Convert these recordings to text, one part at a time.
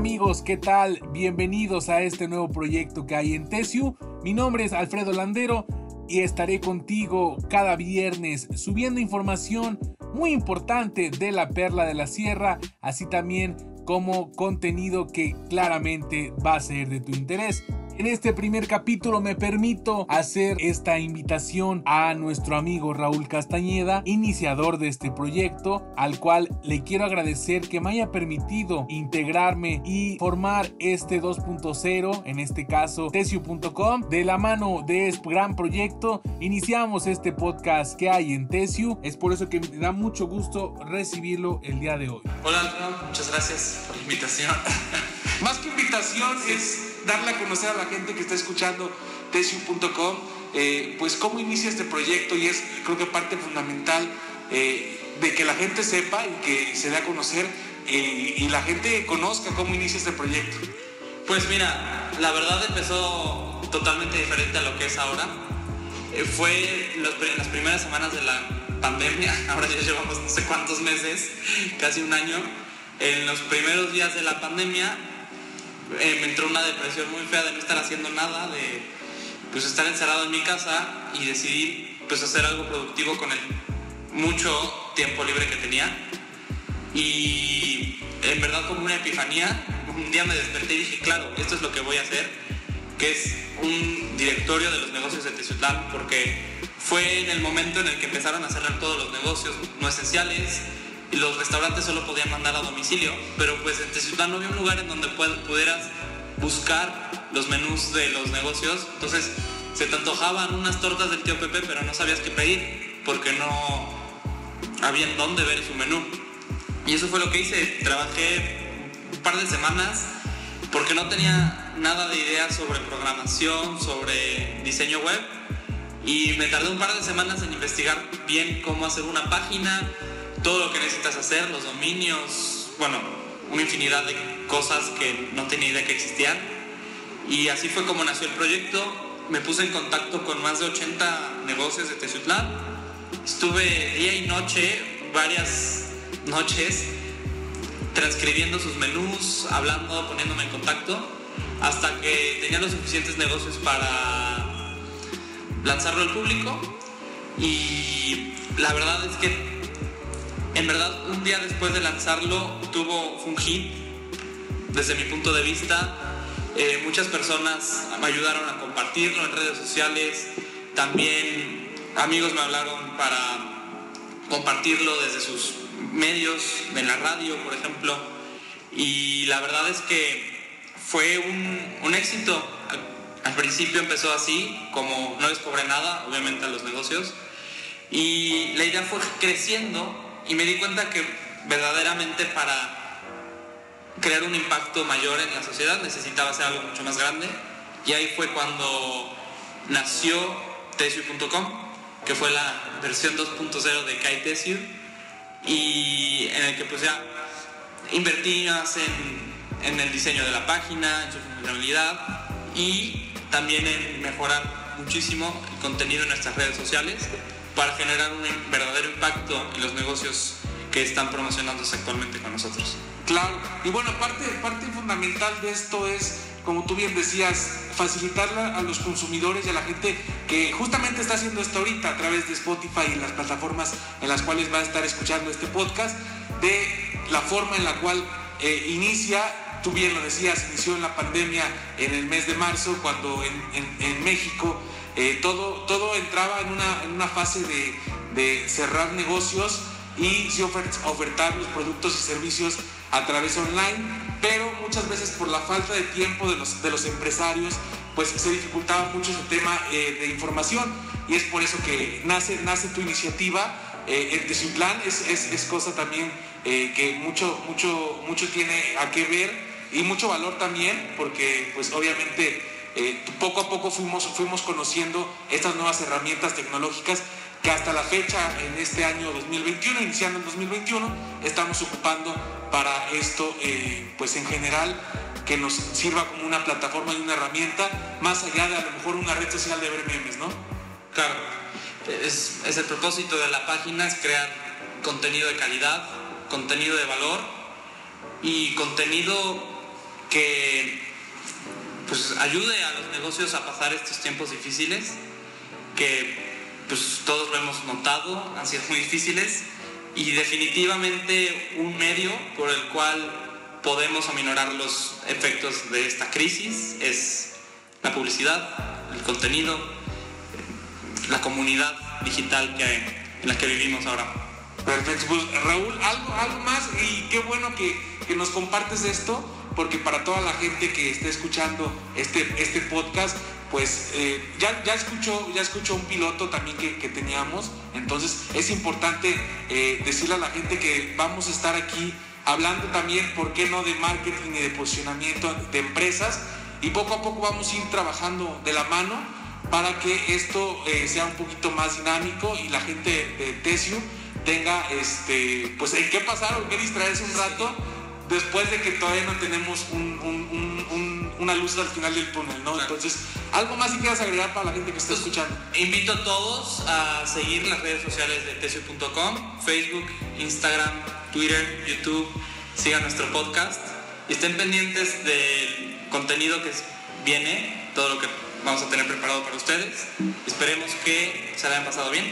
amigos, ¿qué tal? Bienvenidos a este nuevo proyecto que hay en Tesiu. Mi nombre es Alfredo Landero y estaré contigo cada viernes subiendo información muy importante de la perla de la sierra, así también como contenido que claramente va a ser de tu interés. En este primer capítulo me permito hacer esta invitación a nuestro amigo Raúl Castañeda, iniciador de este proyecto, al cual le quiero agradecer que me haya permitido integrarme y formar este 2.0, en este caso tesio.com. De la mano de este gran proyecto, iniciamos este podcast que hay en Tesio. Es por eso que me da mucho gusto recibirlo el día de hoy. Hola, muchas gracias por la invitación. Más que invitación es darle a conocer a la gente que está escuchando tesium.com, eh, pues cómo inicia este proyecto y es creo que parte fundamental eh, de que la gente sepa y que se dé a conocer eh, y la gente conozca cómo inicia este proyecto. Pues mira, la verdad empezó totalmente diferente a lo que es ahora. fue en las primeras semanas de la pandemia, ahora ya llevamos no sé cuántos meses, casi un año. En los primeros días de la pandemia eh, me entró una depresión muy fea de no estar haciendo nada, de pues estar encerrado en mi casa y decidí pues hacer algo productivo con el mucho tiempo libre que tenía. Y en verdad como una epifanía, un día me desperté y dije, claro, esto es lo que voy a hacer, que es un directorio de los negocios de Teciutlán, porque fue en el momento en el que empezaron a cerrar todos los negocios no esenciales, los restaurantes solo podían mandar a domicilio, pero pues en Teciutlán no había un lugar en donde pudieras buscar los menús de los negocios, entonces se te antojaban unas tortas del tío Pepe, pero no sabías qué pedir, porque no había en dónde ver su menú. Y eso fue lo que hice, trabajé un par de semanas porque no tenía nada de idea sobre programación, sobre diseño web, y me tardé un par de semanas en investigar bien cómo hacer una página, todo lo que necesitas hacer, los dominios, bueno, una infinidad de cosas que no tenía idea que existían. Y así fue como nació el proyecto. Me puse en contacto con más de 80 negocios de Teciutlán. Estuve día y noche, varias noches, transcribiendo sus menús, hablando, poniéndome en contacto, hasta que tenía los suficientes negocios para lanzarlo al público. Y la verdad es que en verdad, un día después de lanzarlo, tuvo un hit, desde mi punto de vista. Eh, muchas personas me ayudaron a compartirlo en redes sociales. También amigos me hablaron para compartirlo desde sus medios, en la radio, por ejemplo. Y la verdad es que fue un, éxito. Al, principio empezó así, como no les cobré nada, obviamente a los negocios. Y la idea fue creciendo y me di cuenta que verdaderamente para crear un impacto mayor en la sociedad necesitaba hacer algo mucho más grande. Y ahí fue cuando nació Tesiu.com, que fue la versión 2.0 de Kai Tesiu, y en el que pues ya invertí más en, en el diseño de la página, en su funcionalidad y también en mejorar muchísimo el contenido en nuestras redes sociales para generar un verdadero impacto en los negocios que están promocionándose actualmente con nosotros. Claro, y bueno, parte, parte fundamental de esto es, como tú bien decías, facilitarla a los consumidores y a la gente que justamente está haciendo esto ahorita a través de Spotify y las plataformas en las cuales va a estar escuchando este podcast, de la forma en la cual eh, inicia tú bien lo decías, inició en la pandemia en el mes de marzo, cuando en, en México eh, todo, todo entraba en una, en una fase de, de, cerrar negocios y ofertar los productos y servicios a través online, pero muchas veces por la falta de tiempo de los, de los empresarios, pues se dificultaba mucho ese tema eh, de información y es por eso que nace, nace tu iniciativa. Eh, el plan es, es, es, cosa también eh, que mucho, mucho, mucho tiene a que ver y mucho valor también, porque pues obviamente eh, poco a poco fuimos, fuimos conociendo estas nuevas herramientas tecnológicas que hasta la fecha, en este año 2021, iniciando el 2021, estamos ocupando para esto, eh, pues en general, que nos sirva como una plataforma y una herramienta, más allá de a lo mejor una red social de ver memes, ¿no? Claro, es, es el propósito de la página, es crear contenido de calidad, contenido de valor y contenido que pues, ayude a los negocios a pasar estos tiempos difíciles, que pues, todos lo hemos notado, han sido muy difíciles, y definitivamente un medio por el cual podemos aminorar los efectos de esta crisis es la publicidad, el contenido, la comunidad digital que, en la que vivimos ahora. Perfecto, pues Raúl, algo, algo más y qué bueno que, que nos compartes esto, porque para toda la gente que esté escuchando este, este podcast, pues eh, ya, ya, escuchó, ya escuchó un piloto también que, teníamos, entonces es importante eh, decirle a la gente que vamos a estar aquí hablando también, ¿por qué no?, de marketing y de posicionamiento de empresas. Y poco a poco vamos a ir trabajando de la mano para que esto eh, sea un poquito más dinámico y la gente de Tesio tenga este, pues en qué pasar o qué distraerse un rato después de que todavía no tenemos una luz al final del túnel, ¿no? Entonces, algo más si quieras agregar para la gente que está escuchando. Invito a todos a seguir las redes sociales de tesio.com, Facebook, Instagram, Twitter, YouTube, sigan nuestro podcast y estén pendientes del contenido que viene, todo lo que vamos a tener preparado para ustedes. Esperemos que se la hayan pasado bien.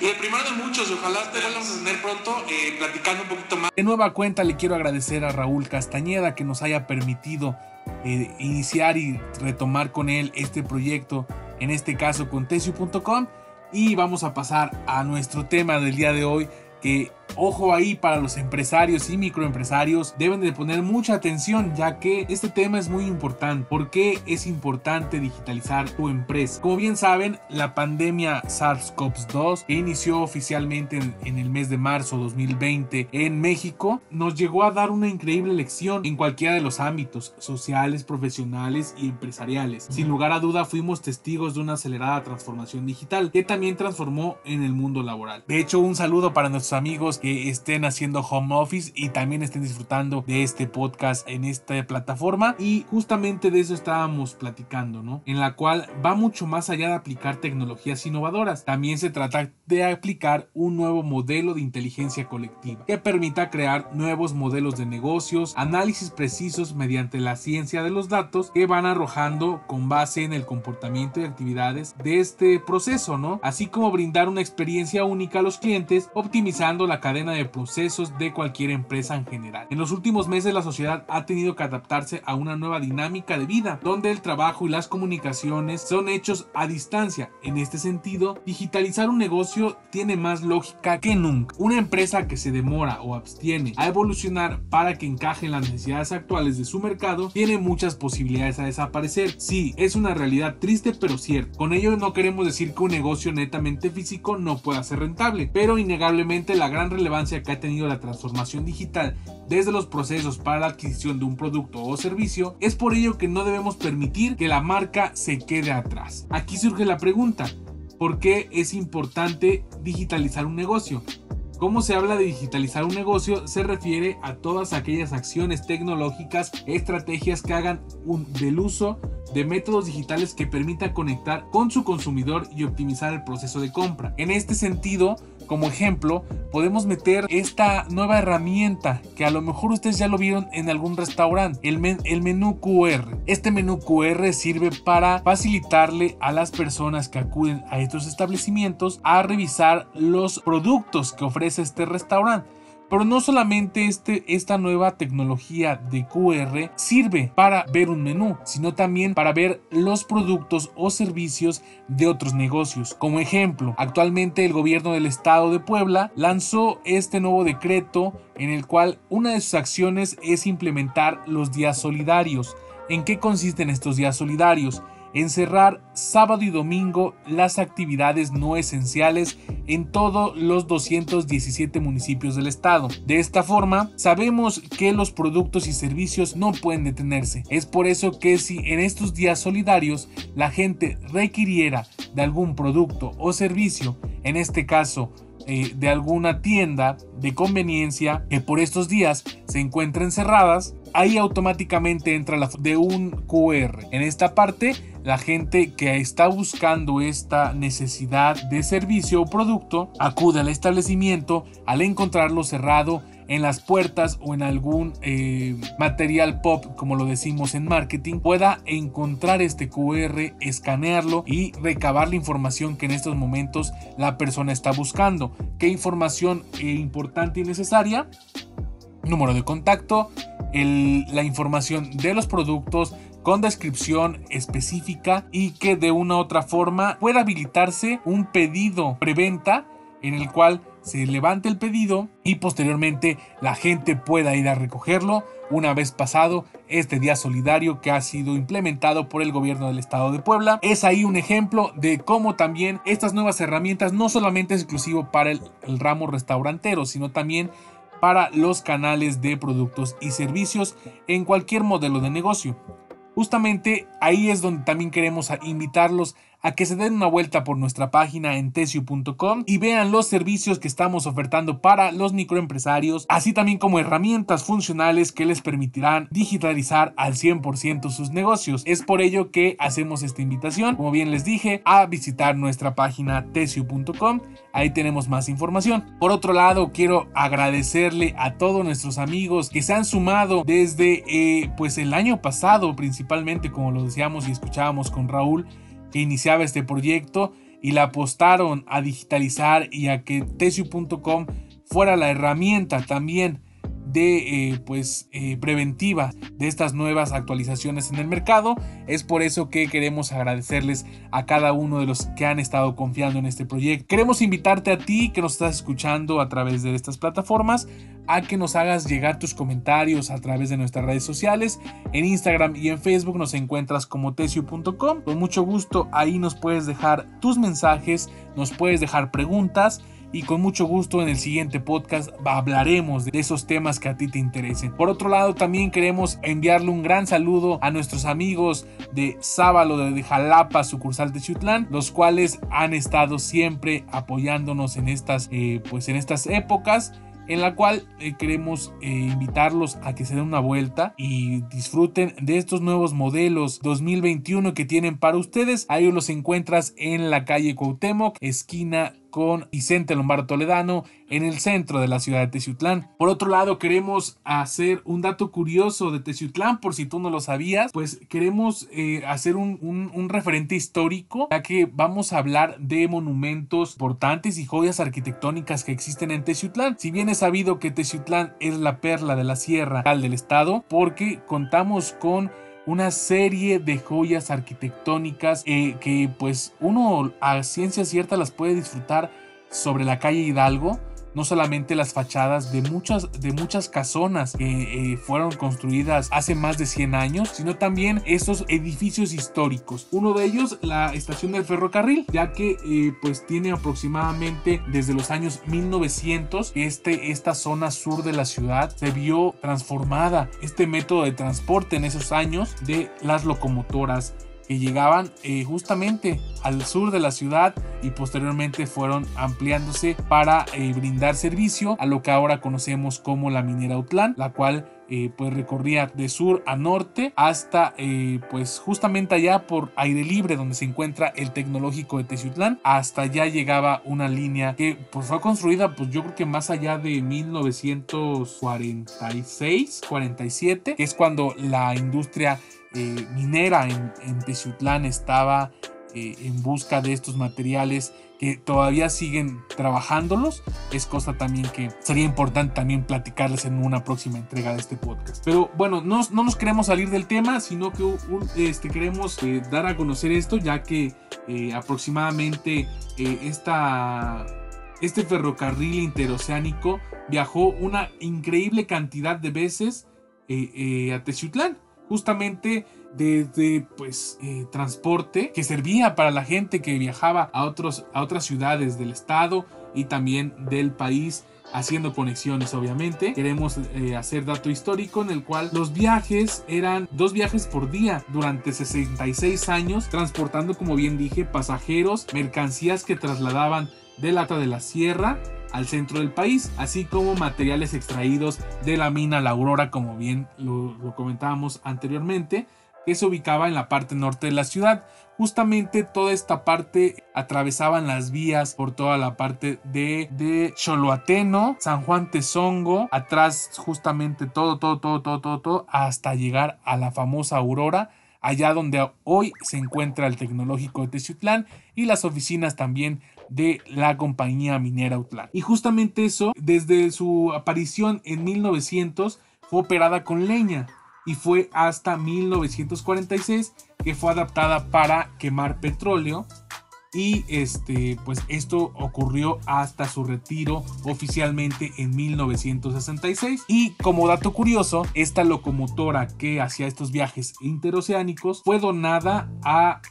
Y el primero de muchos, ojalá te vayamos a tener pronto eh, platicando un poquito más. De nueva cuenta le quiero agradecer a Raúl Castañeda que nos haya permitido eh, iniciar y retomar con él este proyecto, en este caso con tesio.com. Y vamos a pasar a nuestro tema del día de hoy, que Ojo ahí para los empresarios y microempresarios, deben de poner mucha atención ya que este tema es muy importante. ¿Por qué es importante digitalizar tu empresa? Como bien saben, la pandemia SARS-CoV-2 que inició oficialmente en, el mes de marzo 2020 en México nos llegó a dar una increíble lección en cualquiera de los ámbitos sociales, profesionales y empresariales. Sin lugar a duda fuimos testigos de una acelerada transformación digital que también transformó en el mundo laboral. De hecho, un saludo para nuestros amigos que estén haciendo home office y también estén disfrutando de este podcast en esta plataforma. Y justamente de eso estábamos platicando, ¿no? En la cual va mucho más allá de aplicar tecnologías innovadoras. También se trata de aplicar un nuevo modelo de inteligencia colectiva que permita crear nuevos modelos de negocios, análisis precisos mediante la ciencia de los datos que van arrojando con base en el comportamiento y actividades de este proceso, ¿no? Así como brindar una experiencia única a los clientes, optimizando la cadena de procesos de cualquier empresa en general. En los últimos meses la sociedad ha tenido que adaptarse a una nueva dinámica de vida, donde el trabajo y las comunicaciones son hechos a distancia. En este sentido, digitalizar un negocio tiene más lógica que nunca. Una empresa que se demora o abstiene a evolucionar para que encaje en las necesidades actuales de su mercado tiene muchas posibilidades a desaparecer. Sí, es una realidad triste pero cierta. Con ello no queremos decir que un negocio netamente físico no pueda ser rentable, pero innegablemente la gran relevancia que ha tenido la transformación digital desde los procesos para la adquisición de un producto o servicio, es por ello que no debemos permitir que la marca se quede atrás. Aquí surge la pregunta, ¿por qué es importante digitalizar un negocio? Cómo se habla de digitalizar un negocio se refiere a todas aquellas acciones tecnológicas, estrategias que hagan un, del uso de métodos digitales que permitan conectar con su consumidor y optimizar el proceso de compra. En este sentido, como ejemplo, podemos meter esta nueva herramienta que a lo mejor ustedes ya lo vieron en algún restaurante, el, menú QR. Este menú QR sirve para facilitarle a las personas que acuden a estos establecimientos a revisar los productos que ofrece este restaurante. Pero no solamente este, esta nueva tecnología de QR sirve para ver un menú, sino también para ver los productos o servicios de otros negocios. Como ejemplo, actualmente el gobierno del estado de Puebla lanzó este nuevo decreto en el cual una de sus acciones es implementar los días solidarios. ¿En qué consisten estos días solidarios? Encerrar sábado y domingo las actividades no esenciales en todos los 217 municipios del estado. De esta forma, sabemos que los productos y servicios no pueden detenerse. Es por eso que si en estos días solidarios la gente requiriera de algún producto o servicio, en este caso eh, de alguna tienda de conveniencia que por estos días se encuentren cerradas, ahí automáticamente entra la de un QR. En esta parte, la gente que está buscando esta necesidad de servicio o producto acude al establecimiento al encontrarlo cerrado en las puertas o en algún eh, material pop, como lo decimos en marketing, pueda encontrar este QR, escanearlo y recabar la información que en estos momentos la persona está buscando. ¿Qué información importante y necesaria? Número de contacto, la información de los productos, con descripción específica y que de una u otra forma pueda habilitarse un pedido preventa en el cual se levante el pedido y posteriormente la gente pueda ir a recogerlo una vez pasado este día solidario que ha sido implementado por el gobierno del estado de Puebla. Es ahí un ejemplo de cómo también estas nuevas herramientas no solamente es exclusivo para el, el ramo restaurantero, sino también para los canales de productos y servicios en cualquier modelo de negocio. Justamente ahí es donde también queremos invitarlos a que se den una vuelta por nuestra página en tesio.com y vean los servicios que estamos ofertando para los microempresarios, así también como herramientas funcionales que les permitirán digitalizar al 100% sus negocios. Es por ello que hacemos esta invitación, como bien les dije, a visitar nuestra página tesio.com. Ahí tenemos más información. Por otro lado, quiero agradecerle a todos nuestros amigos que se han sumado desde eh, pues el año pasado, principalmente como lo decíamos y escuchábamos con Raúl que iniciaba este proyecto y la apostaron a digitalizar y a que tesio.com fuera la herramienta también de eh, pues eh, preventiva de estas nuevas actualizaciones en el mercado es por eso que queremos agradecerles a cada uno de los que han estado confiando en este proyecto queremos invitarte a ti que nos estás escuchando a través de estas plataformas a que nos hagas llegar tus comentarios a través de nuestras redes sociales. En Instagram y en Facebook nos encuentras como tesio.com. Con mucho gusto ahí nos puedes dejar tus mensajes, nos puedes dejar preguntas y con mucho gusto en el siguiente podcast hablaremos de esos temas que a ti te interesen. Por otro lado, también queremos enviarle un gran saludo a nuestros amigos de Sábalo de Jalapa, sucursal de Chutlán, los cuales han estado siempre apoyándonos en estas, eh, pues en estas épocas en la cual eh, queremos eh, invitarlos a que se den una vuelta y disfruten de estos nuevos modelos 2021 que tienen para ustedes. Ahí los encuentras en la calle Cuauhtémoc, esquina con Vicente Lombardo Toledano en el centro de la ciudad de Teciutlán. Por otro lado, queremos hacer un dato curioso de Teciutlán, por si tú no lo sabías, pues queremos eh, hacer un, referente histórico, ya que vamos a hablar de monumentos importantes y joyas arquitectónicas que existen en Teciutlán. Si bien es sabido que Teciutlán es la perla de la sierra del estado, porque contamos con una serie de joyas arquitectónicas eh, que pues uno a ciencia cierta las puede disfrutar sobre la calle Hidalgo no solamente las fachadas de muchas, de muchas casonas que eh, fueron construidas hace más de 100 años, sino también estos edificios históricos. Uno de ellos, la estación del ferrocarril, ya que eh, pues tiene aproximadamente desde los años 1900 este, esta zona sur de la ciudad se vio transformada. Este método de transporte en esos años de las locomotoras que llegaban eh, justamente al sur de la ciudad y posteriormente fueron ampliándose para eh, brindar servicio a lo que ahora conocemos como la minera Utlán, la cual eh, pues recorría de sur a norte hasta pues justamente allá por aire libre donde se encuentra el tecnológico de Teciutlán. Hasta allá llegaba una línea que pues fue construida pues yo creo que más allá de 1946 47 que es cuando la industria eh, minera en, en estaba eh, en busca de estos materiales que todavía siguen trabajándolos. Es cosa también que sería importante también platicarles en una próxima entrega de este podcast. Pero bueno, no, no nos queremos salir del tema, sino que este, queremos eh, dar a conocer esto, ya que aproximadamente esta, este ferrocarril interoceánico viajó una increíble cantidad de veces a Teciutlán justamente desde pues eh, transporte que servía para la gente que viajaba a, otros, a otras ciudades del estado y también del país haciendo conexiones obviamente. Queremos eh, hacer dato histórico en el cual los viajes eran dos viajes por día durante 66 años, transportando como bien dije pasajeros, mercancías que trasladaban del alta de la sierra al centro del país, así como materiales extraídos de la mina La Aurora, como bien lo, comentábamos anteriormente, que se ubicaba en la parte norte de la ciudad. Justamente toda esta parte atravesaban las vías por toda la parte de, de Choloateno, San Juan Tezongo, atrás justamente todo, todo, todo, todo, todo, todo, hasta llegar a la famosa Aurora, allá donde hoy se encuentra el tecnológico de Teciutlán y las oficinas también de la compañía minera Utlán. Y justamente eso, desde su aparición en 1900, fue operada con leña y fue hasta 1946 que fue adaptada para quemar petróleo y este pues esto ocurrió hasta su retiro oficialmente en 1966 y como dato curioso esta locomotora que hacía estos viajes interoceánicos fue donada a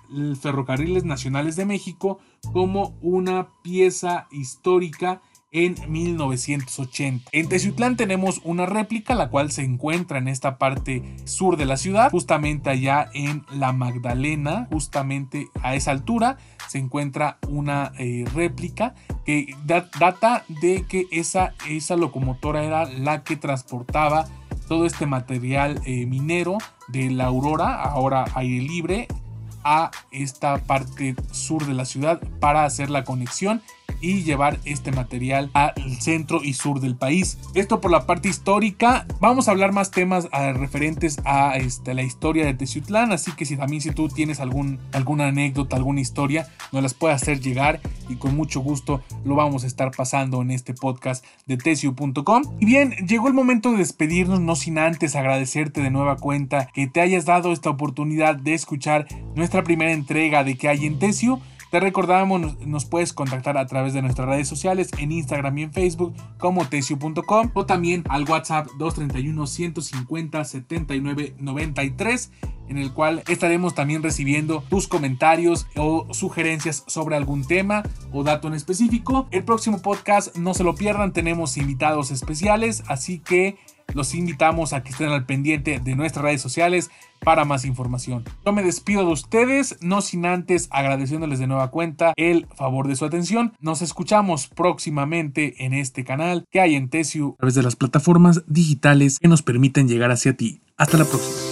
Ferrocarriles Nacionales de México como una pieza histórica en 1980. En Teciutlán tenemos una réplica, la cual se encuentra en esta parte sur de la ciudad, justamente allá en La Magdalena, justamente a esa altura se encuentra una eh, réplica que data de que esa, esa locomotora era la que transportaba todo este material eh, minero de la Aurora, ahora aire libre, a esta parte sur de la ciudad para hacer la conexión y llevar este material al centro y sur del país. Esto por la parte histórica. Vamos a hablar más temas ah, referentes a este, la historia de Teciutlán, así que si también si tú tienes algún, alguna anécdota, alguna historia, nos las puedes hacer llegar y con mucho gusto lo vamos a estar pasando en este podcast de tesiu.com. Y bien, llegó el momento de despedirnos, no sin antes agradecerte de nueva cuenta que te hayas dado esta oportunidad de escuchar nuestra primera entrega de que hay en Tesiu. Te recordamos, nos, puedes contactar a través de nuestras redes sociales en Instagram y en Facebook como tesio.com o también al WhatsApp 231 150 79 93 en el cual estaremos también recibiendo tus comentarios o sugerencias sobre algún tema o dato en específico. El próximo podcast no se lo pierdan, tenemos invitados especiales, así que los invitamos a que estén al pendiente de nuestras redes sociales para más información. Yo me despido de ustedes, no sin antes agradeciéndoles de nueva cuenta el favor de su atención. Nos escuchamos próximamente en este canal que hay en Tesiu a través de las plataformas digitales que nos permiten llegar hacia ti. Hasta la próxima.